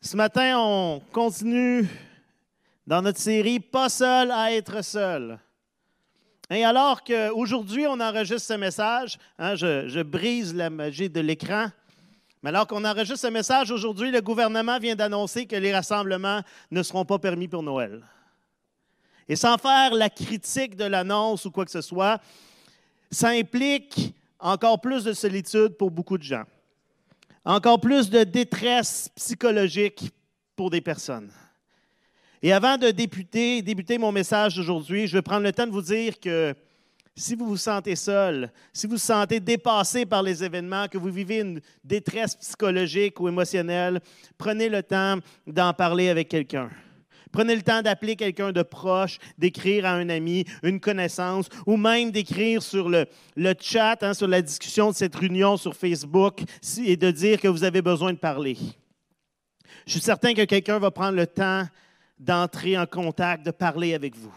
Ce matin, on continue dans notre série Pas seul à être seul. Et alors qu'aujourd'hui, on enregistre ce message, hein, je, brise la magie de l'écran, mais alors qu'on enregistre ce message aujourd'hui, le gouvernement vient d'annoncer que les rassemblements ne seront pas permis pour Noël. Et sans faire la critique de l'annonce ou quoi que ce soit, ça implique encore plus de solitude pour beaucoup de gens, encore plus de détresse psychologique pour des personnes. Et avant de débuter, mon message d'aujourd'hui, je vais prendre le temps de vous dire que si vous vous sentez seul, si vous vous sentez dépassé par les événements, que vous vivez une détresse psychologique ou émotionnelle, prenez le temps d'en parler avec quelqu'un. Prenez le temps d'appeler quelqu'un de proche, d'écrire à un ami, une connaissance, ou même d'écrire sur le, le chat, hein, sur la discussion de cette réunion sur Facebook et de dire que vous avez besoin de parler. Je suis certain que quelqu'un va prendre le temps d'entrer en contact, de parler avec vous.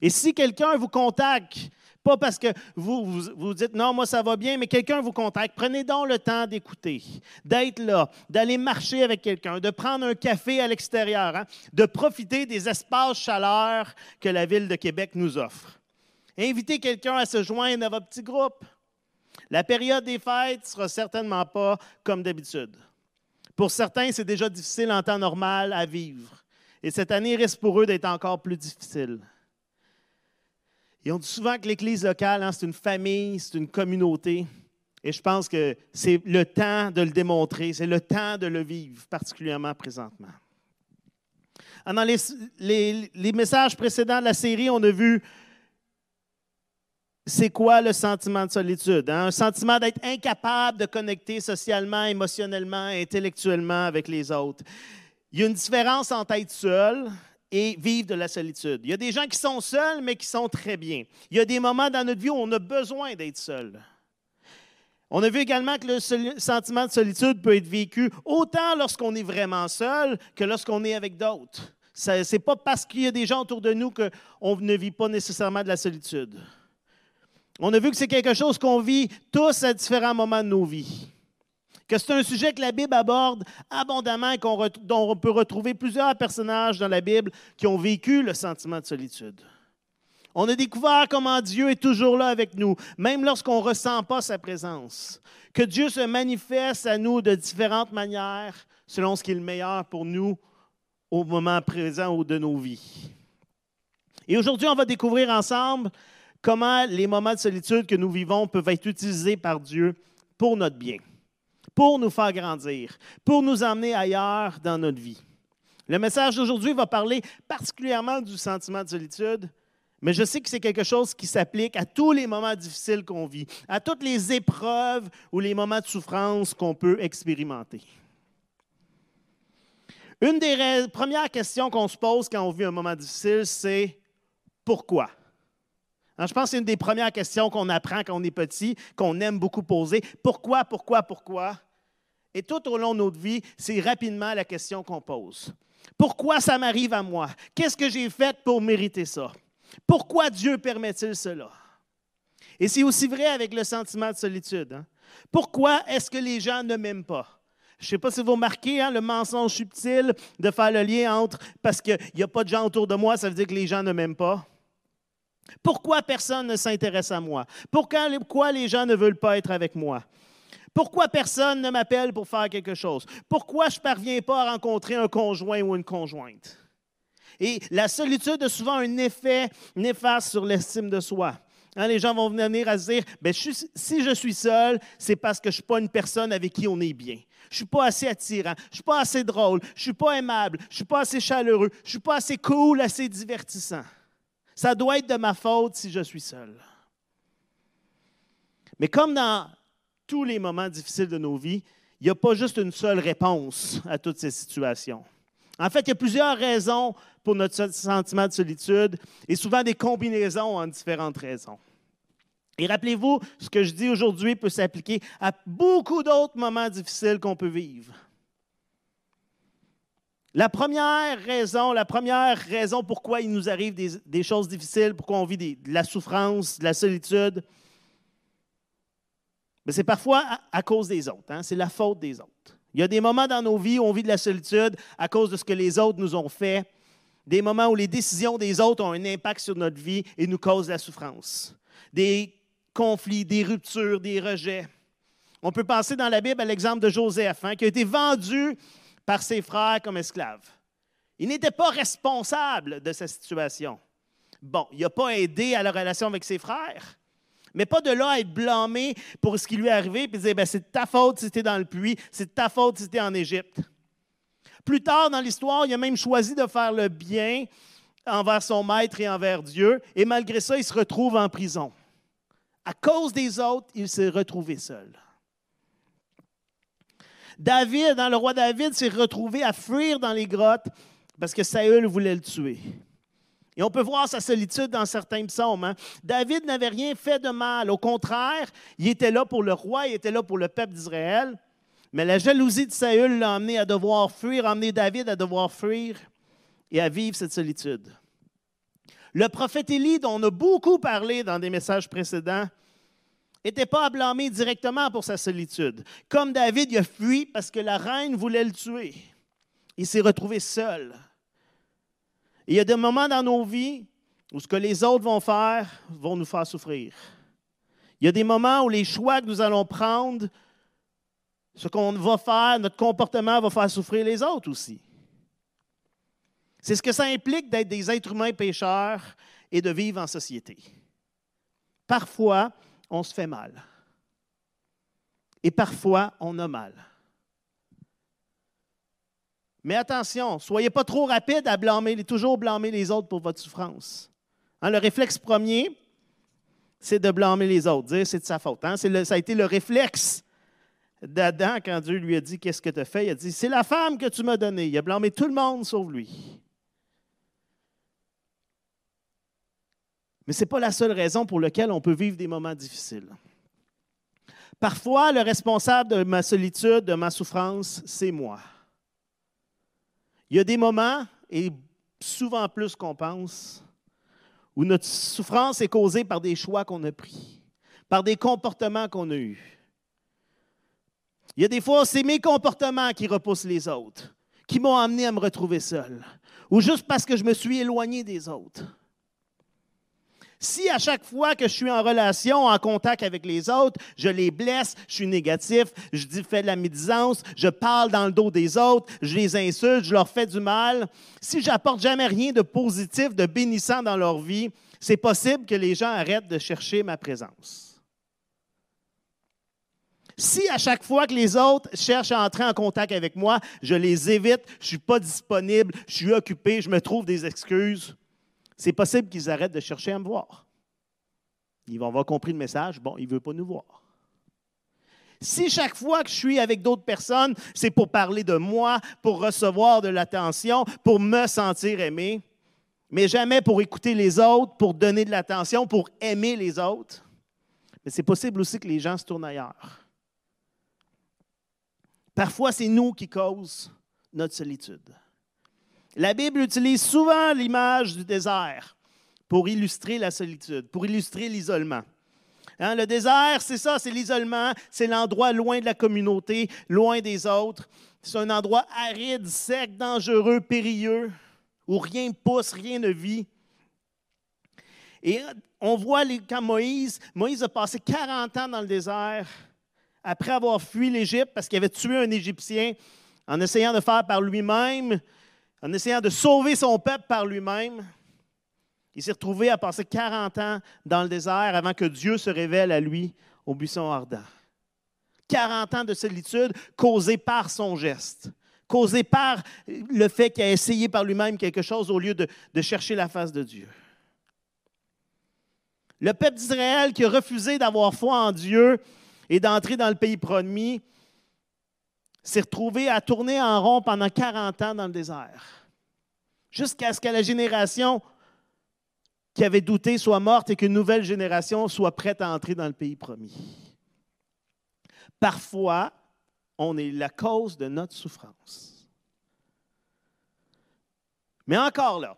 Et si quelqu'un vous contacte pas parce que vous, vous, dites non, moi ça va bien, mais quelqu'un vous contacte. Prenez donc le temps d'écouter, d'être là, d'aller marcher avec quelqu'un, de prendre un café à l'extérieur, hein, de profiter des espaces chaleur que la ville de Québec nous offre. Invitez quelqu'un à se joindre à votre petit groupe. La période des fêtes sera certainement pas comme d'habitude. Pour certains, c'est déjà difficile en temps normal à vivre. Et cette année risque pour eux d'être encore plus difficile. Et on dit souvent que l'Église locale, hein, c'est une famille, c'est une communauté. Et je pense que c'est le temps de le démontrer, c'est le temps de le vivre, particulièrement présentement. Ah, dans les, les, messages précédents de la série, on a vu c'est quoi le sentiment de solitude. Hein? Un sentiment d'être incapable de connecter socialement, émotionnellement, intellectuellement avec les autres. Il y a une différence entre être seul et vivre de la solitude. Il y a des gens qui sont seuls, mais qui sont très bien. Il y a des moments dans notre vie où on a besoin d'être seul. On a vu également que le sentiment de solitude peut être vécu autant lorsqu'on est vraiment seul que lorsqu'on est avec d'autres. Ce n'est pas parce qu'il y a des gens autour de nous qu'on ne vit pas nécessairement de la solitude. On a vu que c'est quelque chose qu'on vit tous à différents moments de nos vies que c'est un sujet que la Bible aborde abondamment et dont on peut retrouver plusieurs personnages dans la Bible qui ont vécu le sentiment de solitude. On a découvert comment Dieu est toujours là avec nous, même lorsqu'on ne ressent pas sa présence. Que Dieu se manifeste à nous de différentes manières selon ce qui est le meilleur pour nous au moment présent ou de nos vies. Et aujourd'hui, on va découvrir ensemble comment les moments de solitude que nous vivons peuvent être utilisés par Dieu pour notre bien pour nous faire grandir, pour nous emmener ailleurs dans notre vie. Le message d'aujourd'hui va parler particulièrement du sentiment de solitude, mais je sais que c'est quelque chose qui s'applique à tous les moments difficiles qu'on vit, à toutes les épreuves ou les moments de souffrance qu'on peut expérimenter. Une des premières questions qu'on se pose quand on vit un moment difficile, c'est pourquoi? Hein, je pense que c'est une des premières questions qu'on apprend quand on est petit, qu'on aime beaucoup poser. Pourquoi, pourquoi, pourquoi? Et tout au long de notre vie, c'est rapidement la question qu'on pose. Pourquoi ça m'arrive à moi? Qu'est-ce que j'ai fait pour mériter ça? Pourquoi Dieu permet-il cela? Et c'est aussi vrai avec le sentiment de solitude. Hein. Pourquoi est-ce que les gens ne m'aiment pas? Je ne sais pas si vous remarquez hein, le mensonge subtil de faire le lien entre parce qu'il n'y a pas de gens autour de moi, ça veut dire que les gens ne m'aiment pas. Pourquoi personne ne s'intéresse à moi? Pourquoi les gens ne veulent pas être avec moi? Pourquoi personne ne m'appelle pour faire quelque chose? Pourquoi je ne parviens pas à rencontrer un conjoint ou une conjointe? Et la solitude a souvent un effet néfaste sur l'estime de soi. Hein, les gens vont venir à se dire, ben, si je suis seul, c'est parce que je ne suis pas une personne avec qui on est bien. Je ne suis pas assez attirant, je ne suis pas assez drôle, je ne suis pas aimable, je ne suis pas assez chaleureux, je ne suis pas assez cool, assez divertissant. Ça doit être de ma faute si je suis seul. Mais comme dans tous les moments difficiles de nos vies, il n'y a pas juste une seule réponse à toutes ces situations. En fait, il y a plusieurs raisons pour notre sentiment de solitude et souvent des combinaisons en différentes raisons. Et rappelez-vous, ce que je dis aujourd'hui peut s'appliquer à beaucoup d'autres moments difficiles qu'on peut vivre. La première raison, la première raison pourquoi il nous arrive des, choses difficiles, pourquoi on vit de la souffrance, de la solitude, Mais c'est parfois à, cause des autres. Hein. C'est la faute des autres. Il y a des moments dans nos vies où on vit de la solitude à cause de ce que les autres nous ont fait. Des moments où les décisions des autres ont un impact sur notre vie et nous causent la souffrance. Des conflits, des ruptures, des rejets. On peut penser dans la Bible à l'exemple de Joseph, hein, qui a été vendu par ses frères comme esclave. Il n'était pas responsable de sa situation. Bon, il n'a pas aidé à la relation avec ses frères, mais pas de là à être blâmé pour ce qui lui est arrivé puis dire ben, c'est de ta faute si tu dans le puits, c'est de ta faute si tu en Égypte. Plus tard dans l'histoire, il a même choisi de faire le bien envers son maître et envers Dieu, et malgré ça, il se retrouve en prison. À cause des autres, il s'est retrouvé seul. David, dans le roi David, s'est retrouvé à fuir dans les grottes parce que Saül voulait le tuer. Et on peut voir sa solitude dans certains psaumes. Hein. David n'avait rien fait de mal. Au contraire, il était là pour le roi, il était là pour le peuple d'Israël. Mais la jalousie de Saül l'a amené à devoir fuir, a amené David à devoir fuir et à vivre cette solitude. Le prophète Élie, dont on a beaucoup parlé dans des messages précédents, n'était pas à blâmer directement pour sa solitude. Comme David, il a fui parce que la reine voulait le tuer. Il s'est retrouvé seul il y a des moments dans nos vies où ce que les autres vont faire vont nous faire souffrir. Il y a des moments où les choix que nous allons prendre, ce qu'on va faire, notre comportement va faire souffrir les autres aussi. C'est ce que ça implique d'être des êtres humains pécheurs et de vivre en société. Parfois, on se fait mal. Et parfois, on a mal. Mais attention, soyez pas trop rapide à blâmer, toujours blâmer les autres pour votre souffrance. Hein, le réflexe premier, c'est de blâmer les autres, dire c'est de sa faute. Hein. ça a été le réflexe d'Adam quand Dieu lui a dit Qu'est-ce que tu as fait? Il a dit C'est la femme que tu m'as donnée. Il a blâmé tout le monde sauf lui. Mais ce n'est pas la seule raison pour laquelle on peut vivre des moments difficiles. Parfois, le responsable de ma solitude, de ma souffrance, c'est moi. Il y a des moments, et souvent plus qu'on pense, où notre souffrance est causée par des choix qu'on a pris, par des comportements qu'on a eus. Il y a des fois, c'est mes comportements qui repoussent les autres, qui m'ont amené à me retrouver seul, ou juste parce que je me suis éloigné des autres. Si à chaque fois que je suis en relation, en contact avec les autres, je les blesse, je suis négatif, je dis fais de la médisance, je parle dans le dos des autres, je les insulte, je leur fais du mal, si j'apporte jamais rien de positif, de bénissant dans leur vie, c'est possible que les gens arrêtent de chercher ma présence. Si à chaque fois que les autres cherchent à entrer en contact avec moi, je les évite, je ne suis pas disponible, je suis occupé, je me trouve des excuses, c'est possible qu'ils arrêtent de chercher à me voir. Ils vont avoir compris le message, bon, il ne veut pas nous voir. Si chaque fois que je suis avec d'autres personnes, c'est pour parler de moi, pour recevoir de l'attention, pour me sentir aimé, mais jamais pour écouter les autres, pour donner de l'attention, pour aimer les autres, mais c'est possible aussi que les gens se tournent ailleurs. Parfois, c'est nous qui causons notre solitude. La Bible utilise souvent l'image du désert pour illustrer la solitude, pour illustrer l'isolement. Hein, le désert, c'est ça, c'est l'isolement, c'est l'endroit loin de la communauté, loin des autres. C'est un endroit aride, sec, dangereux, périlleux, où rien ne pousse, rien ne vit. Et on voit quand Moïse, Moïse a passé 40 ans dans le désert après avoir fui l'Égypte parce qu'il avait tué un Égyptien en essayant de faire par lui-même en essayant de sauver son peuple par lui-même. Il s'est retrouvé à passer 40 ans dans le désert avant que Dieu se révèle à lui au buisson ardent. 40 ans de solitude causés par son geste, causés par le fait qu'il a essayé par lui-même quelque chose au lieu de, de chercher la face de Dieu. Le peuple d'Israël qui a refusé d'avoir foi en Dieu et d'entrer dans le pays promis s'est retrouvé à tourner en rond pendant 40 ans dans le désert, jusqu'à ce que la génération qui avait douté soit morte et qu'une nouvelle génération soit prête à entrer dans le pays promis. Parfois, on est la cause de notre souffrance. Mais encore là,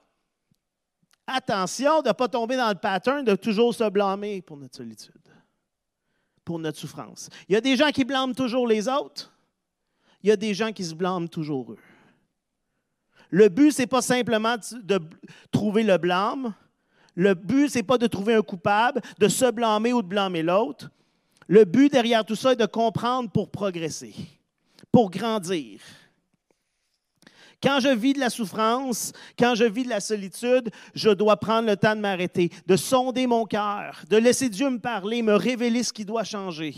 attention de ne pas tomber dans le pattern de toujours se blâmer pour notre solitude. pour notre souffrance. Il y a des gens qui blâment toujours les autres. Il y a des gens qui se blâment toujours eux. Le but, ce n'est pas simplement de trouver le blâme. Le but, ce n'est pas de trouver un coupable, de se blâmer ou de blâmer l'autre. Le but derrière tout ça est de comprendre pour progresser, pour grandir. Quand je vis de la souffrance, quand je vis de la solitude, je dois prendre le temps de m'arrêter, de sonder mon cœur, de laisser Dieu me parler, me révéler ce qui doit changer,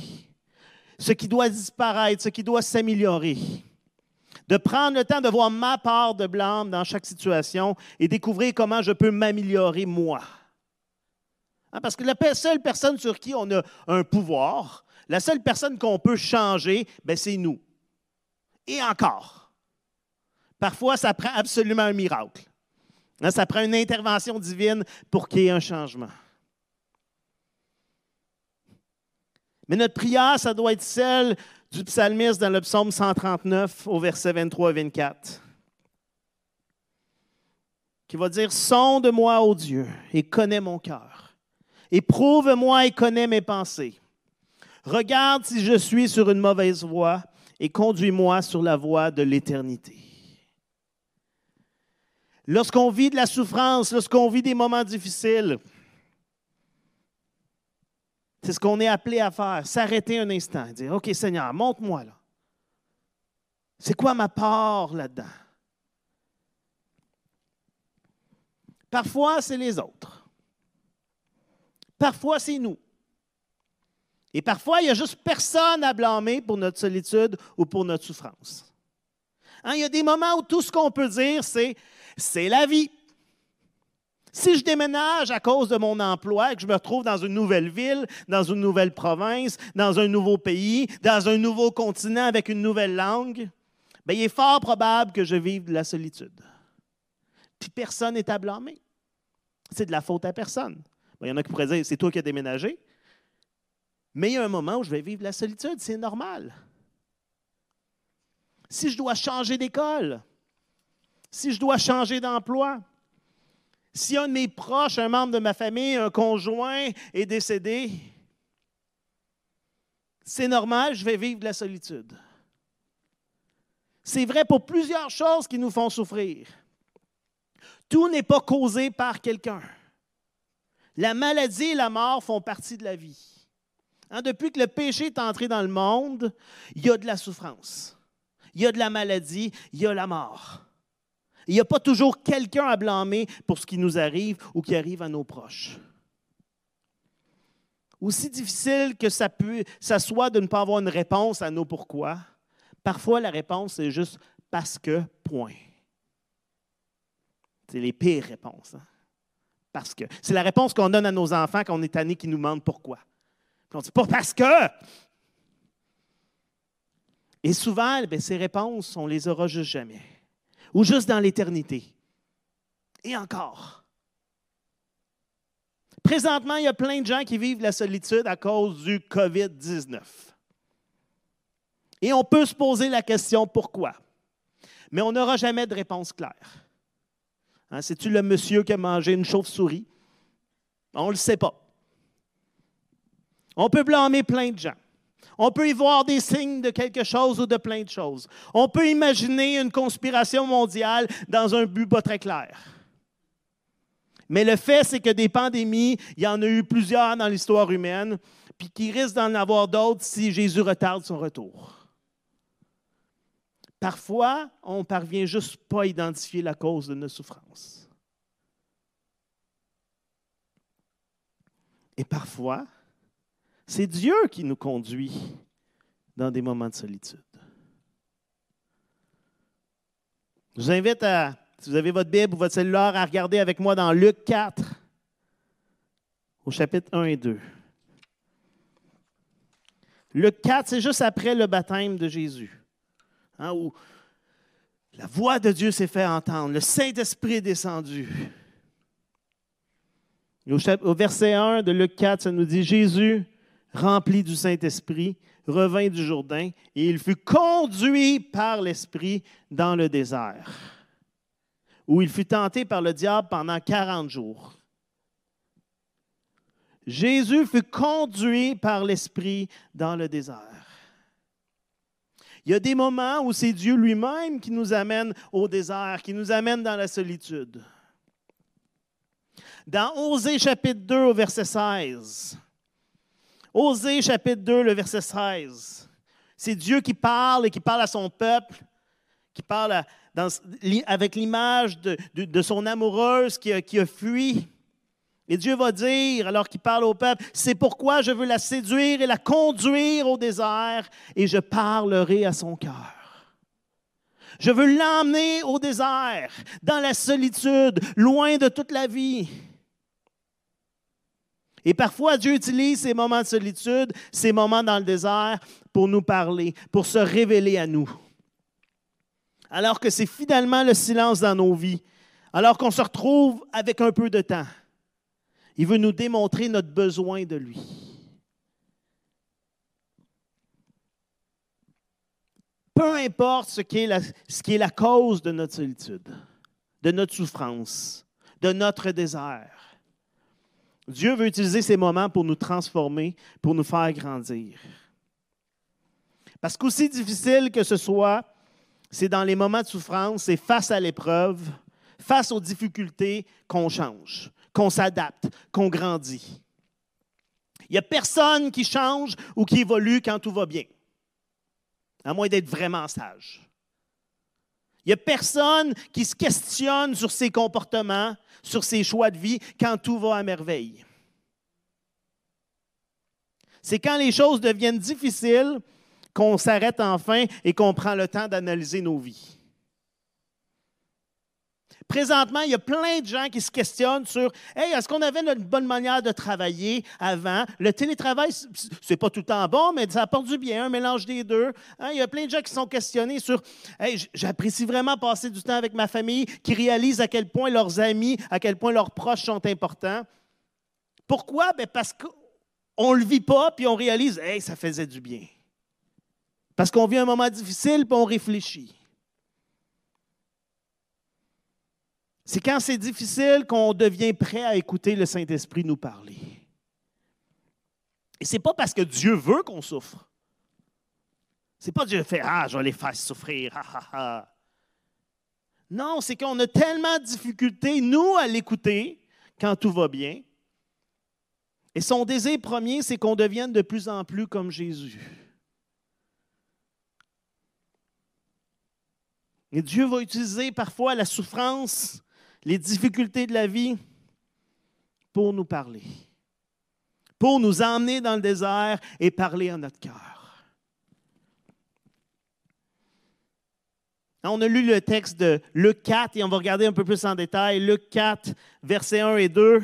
ce qui doit disparaître, ce qui doit s'améliorer. De prendre le temps de voir ma part de blâme dans chaque situation et découvrir comment je peux m'améliorer moi. Hein, parce que la seule personne sur qui on a un pouvoir, la seule personne qu'on peut changer, ben, c'est nous. Et encore. Parfois, ça prend absolument un miracle. Hein, ça prend une intervention divine pour qu'il y ait un changement. Mais notre prière, ça doit être celle du psalmiste dans le psaume 139 au verset 23 et 24, qui va dire, Sonde-moi, ô Dieu, et connais mon cœur. Éprouve-moi et connais mes pensées. Regarde si je suis sur une mauvaise voie et conduis-moi sur la voie de l'éternité. Lorsqu'on vit de la souffrance, lorsqu'on vit des moments difficiles, c'est ce qu'on est appelé à faire, s'arrêter un instant et dire, OK Seigneur, montre-moi là. C'est quoi ma part là-dedans? Parfois, c'est les autres. Parfois, c'est nous. Et parfois, il n'y a juste personne à blâmer pour notre solitude ou pour notre souffrance. Hein, il y a des moments où tout ce qu'on peut dire, c'est c'est la vie. Si je déménage à cause de mon emploi et que je me retrouve dans une nouvelle ville, dans une nouvelle province, dans un nouveau pays, dans un nouveau continent avec une nouvelle langue, bien, il est fort probable que je vive de la solitude. Puis personne n'est à blâmer. C'est de la faute à personne. il y en a qui pourraient dire c'est toi qui as déménagé. Mais il y a un moment où je vais vivre de la solitude, c'est normal. Si je dois changer d'école, si je dois changer d'emploi, si un de mes proches, un membre de ma famille, un conjoint est décédé, c'est normal, je vais vivre de la solitude. C'est vrai pour plusieurs choses qui nous font souffrir. Tout n'est pas causé par quelqu'un. La maladie et la mort font partie de la vie. Hein, depuis que le péché est entré dans le monde, il y a de la souffrance, il y a de la maladie, il y a la mort. Il n'y a pas toujours quelqu'un à blâmer pour ce qui nous arrive ou qui arrive à nos proches. Aussi difficile que ça, peut, ça soit de ne pas avoir une réponse à nos pourquoi, parfois la réponse est juste parce que, point. C'est les pires réponses. Hein. Parce que. C'est la réponse qu'on donne à nos enfants quand on est tanné qui nous demandent pourquoi. on dit pas parce que. Et souvent, ben, ces réponses, on les aura juste jamais ou juste dans l'éternité. Et encore. Présentement, il y a plein de gens qui vivent la solitude à cause du COVID-19. Et on peut se poser la question pourquoi? Mais on n'aura jamais de réponse claire. Hein, C'est-tu le monsieur qui a mangé une chauve-souris? On ne le sait pas. On peut blâmer plein de gens. On peut y voir des signes de quelque chose ou de plein de choses. On peut imaginer une conspiration mondiale dans un but pas très clair. Mais le fait, c'est que des pandémies, il y en a eu plusieurs dans l'histoire humaine, puis qu'il risque d'en avoir d'autres si Jésus retarde son retour. Parfois, on ne parvient juste pas à identifier la cause de nos souffrances. Et parfois, c'est Dieu qui nous conduit dans des moments de solitude. Je vous invite à, si vous avez votre Bible ou votre cellulaire, à regarder avec moi dans Luc 4, au chapitre 1 et 2. Luc 4, c'est juste après le baptême de Jésus, hein, où la voix de Dieu s'est fait entendre, le Saint-Esprit est descendu. au, au verset 1 de Luc 4, ça nous dit Jésus rempli du Saint-Esprit, revint du Jourdain et il fut conduit par l'Esprit dans le désert, où il fut tenté par le diable pendant 40 jours. Jésus fut conduit par l'Esprit dans le désert. Il y a des moments où c'est Dieu lui-même qui nous amène au désert, qui nous amène dans la solitude. Dans Osée chapitre 2 au verset 16, Osée chapitre 2, le verset 16, c'est Dieu qui parle et qui parle à son peuple, qui parle avec l'image de, son amoureuse qui a, qui a fui. Et Dieu va dire, alors qu'il parle au peuple, c'est pourquoi je veux la séduire et la conduire au désert, et je parlerai à son cœur. Je veux l'emmener au désert, dans la solitude, loin de toute la vie. Et parfois, Dieu utilise ces moments de solitude, ces moments dans le désert, pour nous parler, pour se révéler à nous. Alors que c'est finalement le silence dans nos vies, alors qu'on se retrouve avec un peu de temps. Il veut nous démontrer notre besoin de lui. Peu importe ce qui est la, ce qui est la cause de notre solitude, de notre souffrance, de notre désert, Dieu veut utiliser ces moments pour nous transformer, pour nous faire grandir. Parce qu'aussi difficile que ce soit, c'est dans les moments de souffrance, c'est face à l'épreuve, face aux difficultés qu'on change qu'on s'adapte, qu'on grandit. Il n'y a personne qui change ou qui évolue quand tout va bien, à moins d'être vraiment sage. Il n'y a personne qui se questionne sur ses comportements, sur ses choix de vie quand tout va à merveille. C'est quand les choses deviennent difficiles qu'on s'arrête enfin et qu'on prend le temps d'analyser nos vies. Présentement, il y a plein de gens qui se questionnent sur Hey, est-ce qu'on avait une bonne manière de travailler avant? Le télétravail, c'est pas tout le temps bon, mais ça apporte du bien, un mélange des deux. Hein, il y a plein de gens qui sont questionnés sur Hey, j'apprécie vraiment passer du temps avec ma famille, qui réalisent à quel point leurs amis, à quel point leurs proches sont importants. Pourquoi? Ben parce qu'on ne le vit pas, puis on réalise Hey, ça faisait du bien. Parce qu'on vit un moment difficile, puis on réfléchit. C'est quand c'est difficile qu'on devient prêt à écouter le Saint-Esprit nous parler. Et ce n'est pas parce que Dieu veut qu'on souffre. C'est pas Dieu fait Ah, je vais les faire souffrir. Non, c'est qu'on a tellement de difficultés, nous, à l'écouter quand tout va bien. Et son désir premier, c'est qu'on devienne de plus en plus comme Jésus. Et Dieu va utiliser parfois la souffrance les difficultés de la vie pour nous parler, pour nous emmener dans le désert et parler à notre cœur. On a lu le texte de Luc 4 et on va regarder un peu plus en détail. Luc 4, versets 1 et 2.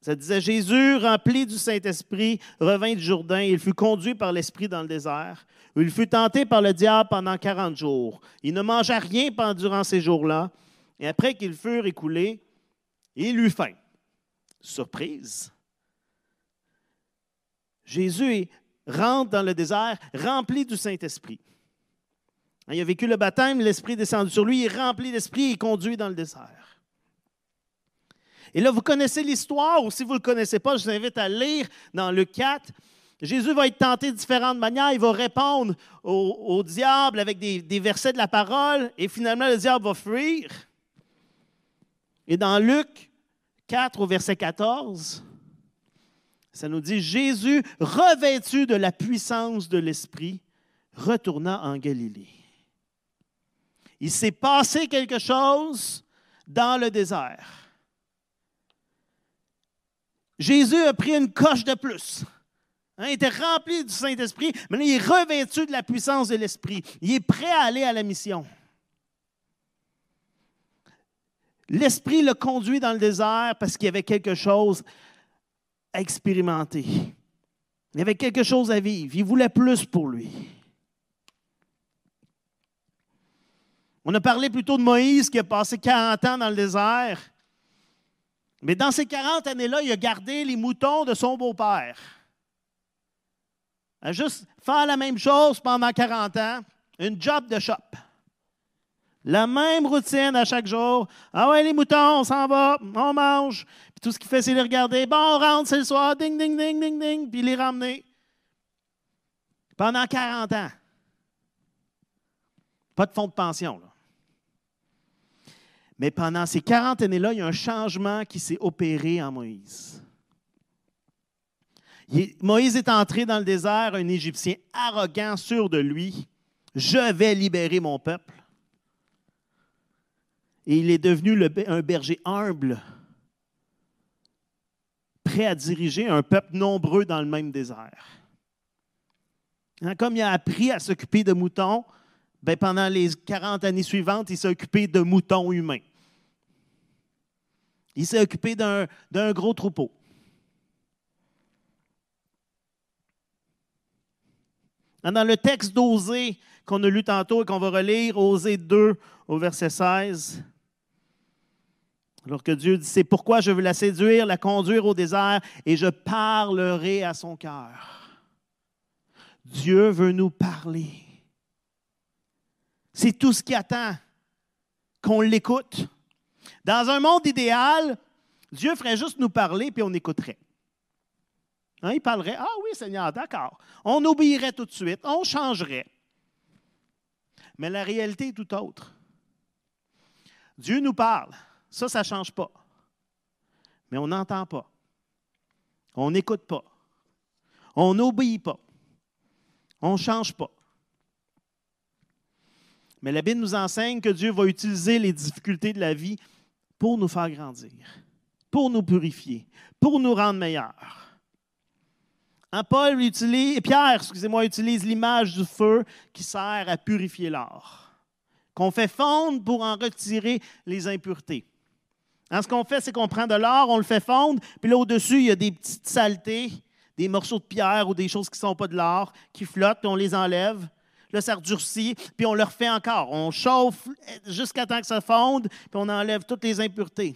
Ça disait Jésus, rempli du Saint-Esprit, revint du Jourdain il fut conduit par l'Esprit dans le désert, il fut tenté par le diable pendant 40 jours. Il ne mangea rien pendant ces jours-là. Et après qu'ils furent écoulés, il eut faim. Surprise. Jésus rentre dans le désert rempli du Saint-Esprit. Il a vécu le baptême, l'Esprit est descendu sur lui, il est rempli d'Esprit et conduit dans le désert. Et là, vous connaissez l'histoire, ou si vous ne le connaissez pas, je vous invite à lire dans le 4. Jésus va être tenté de différentes manières. Il va répondre au, diable avec des, des, versets de la parole, et finalement, le diable va fuir. Et dans Luc 4 au verset 14, ça nous dit, Jésus, revêtu de la puissance de l'Esprit, retourna en Galilée. Il s'est passé quelque chose dans le désert. Jésus a pris une coche de plus. Hein, il était rempli du Saint-Esprit, mais il est revêtu de la puissance de l'Esprit. Il est prêt à aller à la mission. L'Esprit le conduit dans le désert parce qu'il y avait quelque chose à expérimenter. Il y avait quelque chose à vivre. Il voulait plus pour lui. On a parlé plutôt de Moïse qui a passé 40 ans dans le désert. Mais dans ces 40 années-là, il a gardé les moutons de son beau-père. A juste faire la même chose pendant 40 ans, une job de shop. La même routine à chaque jour. Ah ouais, les moutons, on s'en va, on mange. Puis tout ce qu'il fait, c'est les regarder. Bon, on rentre, c'est le soir, ding, ding, ding, ding, ding, puis les ramener. Pendant 40 ans. Pas de fonds de pension, là. Mais pendant ces 40 années-là, il y a un changement qui s'est opéré en Moïse. Moïse est entré dans le désert, un Égyptien arrogant, sûr de lui. Je vais libérer mon peuple. Et il est devenu un berger humble, prêt à diriger un peuple nombreux dans le même désert. Hein, comme il a appris à s'occuper de moutons, ben pendant les 40 années suivantes, il s'est occupé de moutons humains. Il s'est occupé d'un gros troupeau. Dans le texte d'Osée qu'on a lu tantôt et qu'on va relire, Osée 2 au verset 16, alors que Dieu dit, c'est pourquoi je veux la séduire, la conduire au désert et je parlerai à son cœur. Dieu veut nous parler. C'est tout ce qui attend, qu'on l'écoute. Dans un monde idéal, Dieu ferait juste nous parler puis on écouterait. Hein, il parlerait, ah oui Seigneur, d'accord. On obéirait tout de suite, on changerait. Mais la réalité est tout autre. Dieu nous parle. Ça, ça ne change pas. Mais on n'entend pas. On n'écoute pas. On n'obéit pas. On ne change pas. Mais la Bible nous enseigne que Dieu va utiliser les difficultés de la vie pour nous faire grandir, pour nous purifier, pour nous rendre meilleurs. Paul utilise, Pierre, excusez-moi, utilise l'image du feu qui sert à purifier l'or, qu'on fait fondre pour en retirer les impuretés. Hein, ce qu'on fait, c'est qu'on prend de l'or, on le fait fondre, puis là, au-dessus, il y a des petites saletés, des morceaux de pierre ou des choses qui ne sont pas de l'or, qui flottent, puis on les enlève. Là, ça redurcit, puis on le refait encore. On chauffe jusqu'à temps que ça fonde, puis on enlève toutes les impuretés.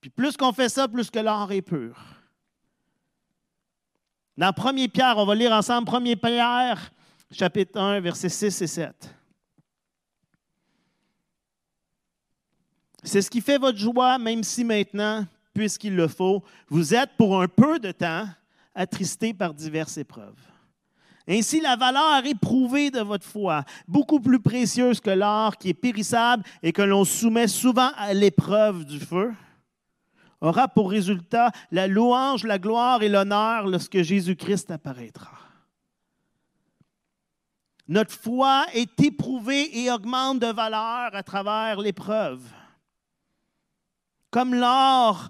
Puis plus qu'on fait ça, plus que l'or est pur. Dans 1 Pierre, on va lire ensemble 1 Pierre, chapitre 1, versets 6 et 7. C'est ce qui fait votre joie, même si maintenant, puisqu'il le faut, vous êtes pour un peu de temps attristés par diverses épreuves. Ainsi, la valeur éprouvée de votre foi, beaucoup plus précieuse que l'or qui est périssable et que l'on soumet souvent à l'épreuve du feu, aura pour résultat la louange, la gloire et l'honneur lorsque Jésus-Christ apparaîtra. Notre foi est éprouvée et augmente de valeur à travers l'épreuve. Comme l'or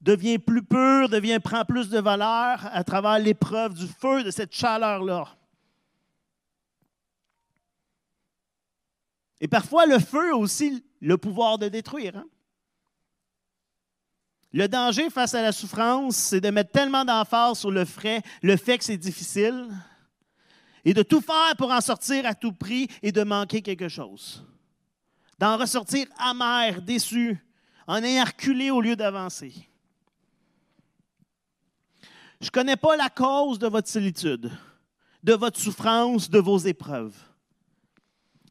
devient plus pur, devient, prend plus de valeur à travers l'épreuve du feu, de cette chaleur-là. Et parfois, le feu a aussi le pouvoir de détruire. Hein? Le danger face à la souffrance, c'est de mettre tellement d'emphase sur le, frais, le fait que c'est difficile et de tout faire pour en sortir à tout prix et de manquer quelque chose. D'en ressortir amer, déçu, en ayant reculé au lieu d'avancer. Je ne connais pas la cause de votre solitude, de votre souffrance, de vos épreuves.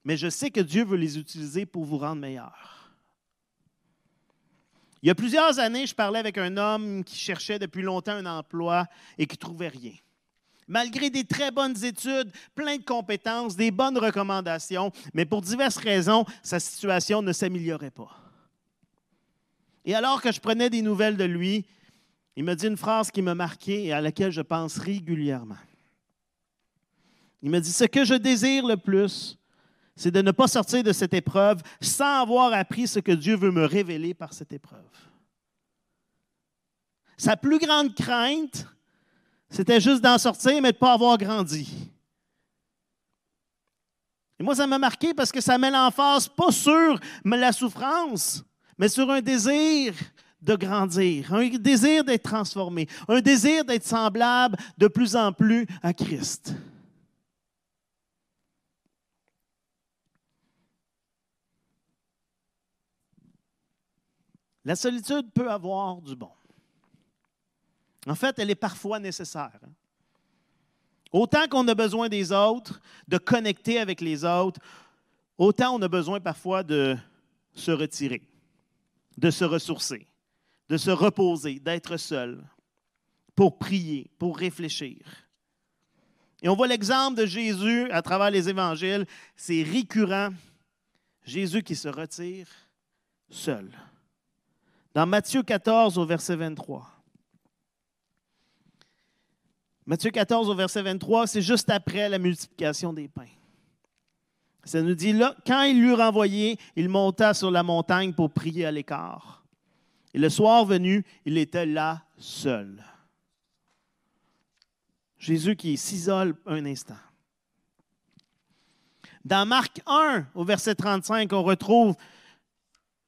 Mais je sais que Dieu veut les utiliser pour vous rendre meilleurs. Il y a plusieurs années, je parlais avec un homme qui cherchait depuis longtemps un emploi et qui ne trouvait rien. Malgré des très bonnes études, plein de compétences, des bonnes recommandations, mais pour diverses raisons, sa situation ne s'améliorait pas. Et alors que je prenais des nouvelles de lui, il me dit une phrase qui m'a marqué et à laquelle je pense régulièrement. Il me dit, ce que je désire le plus, c'est de ne pas sortir de cette épreuve sans avoir appris ce que Dieu veut me révéler par cette épreuve. Sa plus grande crainte, c'était juste d'en sortir, mais de ne pas avoir grandi. Et moi, ça m'a marqué parce que ça met l'emphase pas sur la souffrance, mais sur un désir de grandir, un désir d'être transformé, un désir d'être semblable de plus en plus à Christ. La solitude peut avoir du bon. En fait, elle est parfois nécessaire. Hein. Autant qu'on a besoin des autres, de connecter avec les autres, autant on a besoin parfois de se retirer, de se ressourcer, de se reposer, d'être seul, pour prier, pour réfléchir. Et on voit l'exemple de Jésus à travers les évangiles, c'est récurrent. Jésus qui se retire seul. Dans Matthieu 14 au verset 23. Matthieu 14 au verset 23, c'est juste après la multiplication des pains. Ça nous dit là, quand il l'eut renvoyé, il monta sur la montagne pour prier à l'écart. Et le soir venu, il était là seul. Jésus qui s'isole un instant. Dans Marc 1, au verset 35, on retrouve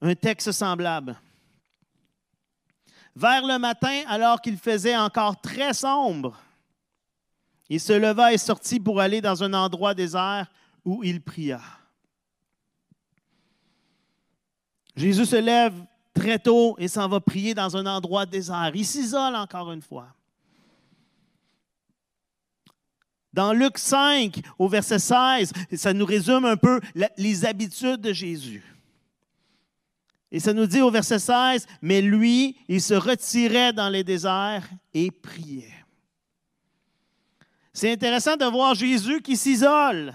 un texte semblable. Vers le matin, alors qu'il faisait encore très sombre, il se leva et sortit pour aller dans un endroit désert où il pria. Jésus se lève très tôt et s'en va prier dans un endroit désert. Il s'isole encore une fois. Dans Luc 5, au verset 16, ça nous résume un peu les habitudes de Jésus. Et ça nous dit au verset 16, mais lui, il se retirait dans les déserts et priait. C'est intéressant de voir Jésus qui s'isole.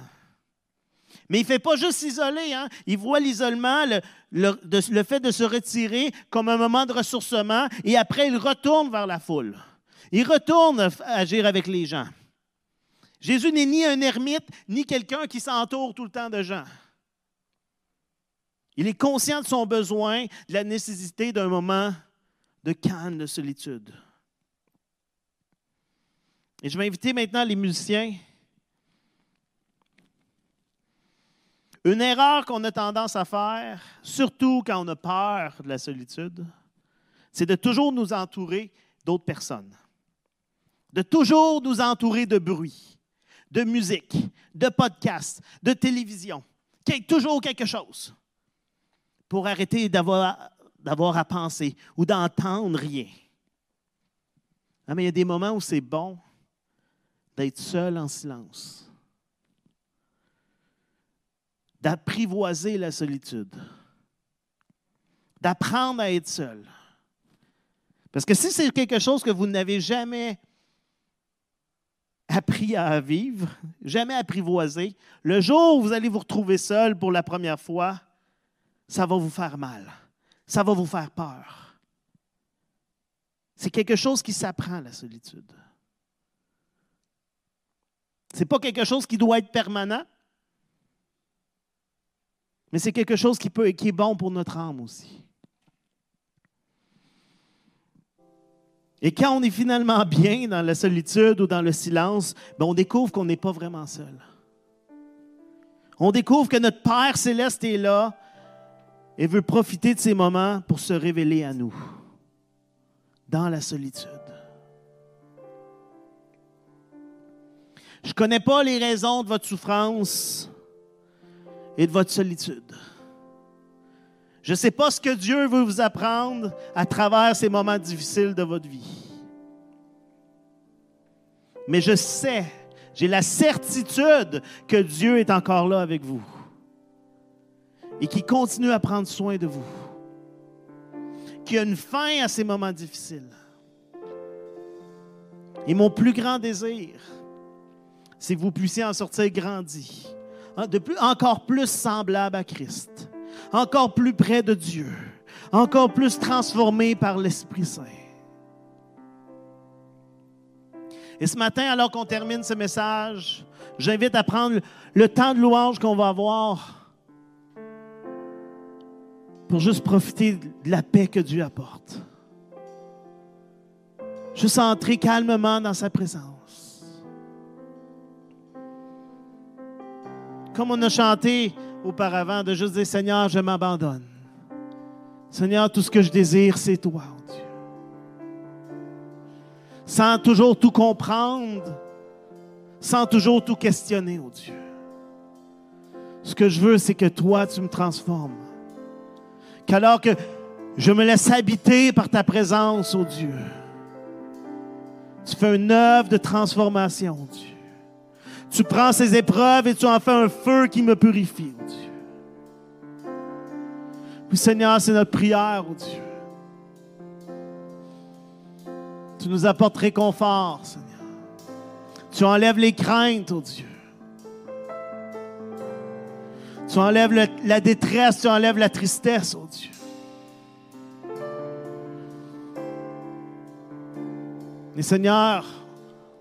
Mais il ne fait pas juste s'isoler, hein? il voit l'isolement, le, le, fait de se retirer comme un moment de ressourcement, et après il retourne vers la foule. Il retourne agir avec les gens. Jésus n'est ni un ermite, ni quelqu'un qui s'entoure tout le temps de gens. Il est conscient de son besoin, de la nécessité d'un moment de calme, de solitude. Et je vais inviter maintenant les musiciens. Une erreur qu'on a tendance à faire, surtout quand on a peur de la solitude, c'est de toujours nous entourer d'autres personnes. De toujours nous entourer de bruit de musique, de podcast, de télévision, toujours quelque chose pour arrêter d'avoir, d'avoir à penser ou d'entendre rien. Ah, mais il y a des moments où c'est bon d'être seul en silence, d'apprivoiser la solitude, d'apprendre à être seul. Parce que si c'est quelque chose que vous n'avez jamais appris à vivre, jamais apprivoisé, le jour où vous allez vous retrouver seul pour la première fois, ça va vous faire mal. Ça va vous faire peur. C'est quelque chose qui s'apprend, la solitude. Ce n'est pas quelque chose qui doit être permanent, mais c'est quelque chose qui, peut, qui est bon pour notre âme aussi. Et quand on est finalement bien dans la solitude ou dans le silence, ben, on découvre qu'on n'est pas vraiment seul. On découvre que notre Père céleste est là et veut profiter de ces moments pour se révéler à nous dans la solitude. Je ne connais pas les raisons de votre souffrance et de votre solitude. Je ne sais pas ce que Dieu veut vous apprendre à travers ces moments difficiles de votre vie. Mais je sais, j'ai la certitude que Dieu est encore là avec vous et qui continue à prendre soin de vous. Qu'il y a une fin à ces moments difficiles. Et mon plus grand désir, c'est que vous puissiez en sortir grandi, de plus, encore plus semblable à Christ encore plus près de Dieu, encore plus transformé par l'Esprit Saint. Et ce matin, alors qu'on termine ce message, j'invite à prendre le temps de louange qu'on va avoir pour juste profiter de la paix que Dieu apporte. Juste entrer calmement dans sa présence. Comme on a chanté, auparavant, de juste dire, Seigneur, je m'abandonne. Seigneur, tout ce que je désire, c'est toi, oh Dieu. Sans toujours tout comprendre, sans toujours tout questionner, oh Dieu. Ce que je veux, c'est que toi, tu me transformes. Qu'alors que je me laisse habiter par ta présence, oh Dieu, tu fais une œuvre de transformation, oh Dieu. Tu prends ces épreuves et tu en fais un feu qui me purifie, oh Dieu. Oui, Seigneur, c'est notre prière, oh Dieu. Tu nous apportes réconfort, Seigneur. Tu enlèves les craintes, oh Dieu. Tu enlèves la détresse, tu enlèves la tristesse, oh Dieu. Et Seigneur,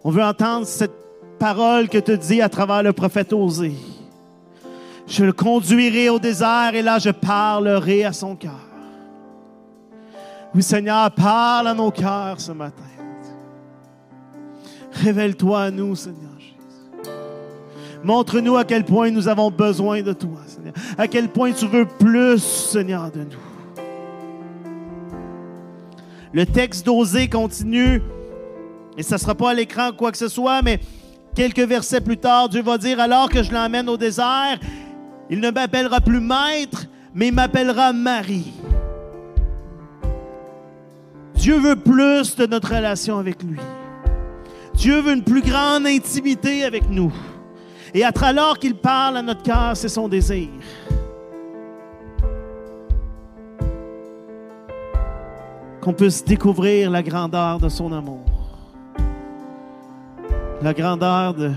on veut entendre cette parole que tu dis à travers le prophète Osée. Je le conduirai au désert et là je parlerai à son cœur. Oui, Seigneur, parle à nos cœurs ce matin. Révèle-toi à nous, Seigneur Jésus. Montre-nous à quel point nous avons besoin de toi, Seigneur. À quel point tu veux plus, Seigneur, de nous. Le texte d'Osée continue, et ça ne sera pas à l'écran quoi que ce soit, mais quelques versets plus tard, Dieu va dire, alors que je l'emmène au désert, il ne m'appellera plus maître, mais il m'appellera Marie. Dieu veut plus de notre relation avec lui. Dieu veut une plus grande intimité avec nous. Et à alors qu'il parle à notre cœur, c'est son désir. Qu'on puisse découvrir la grandeur de son amour. La grandeur de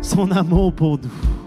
son amour pour nous.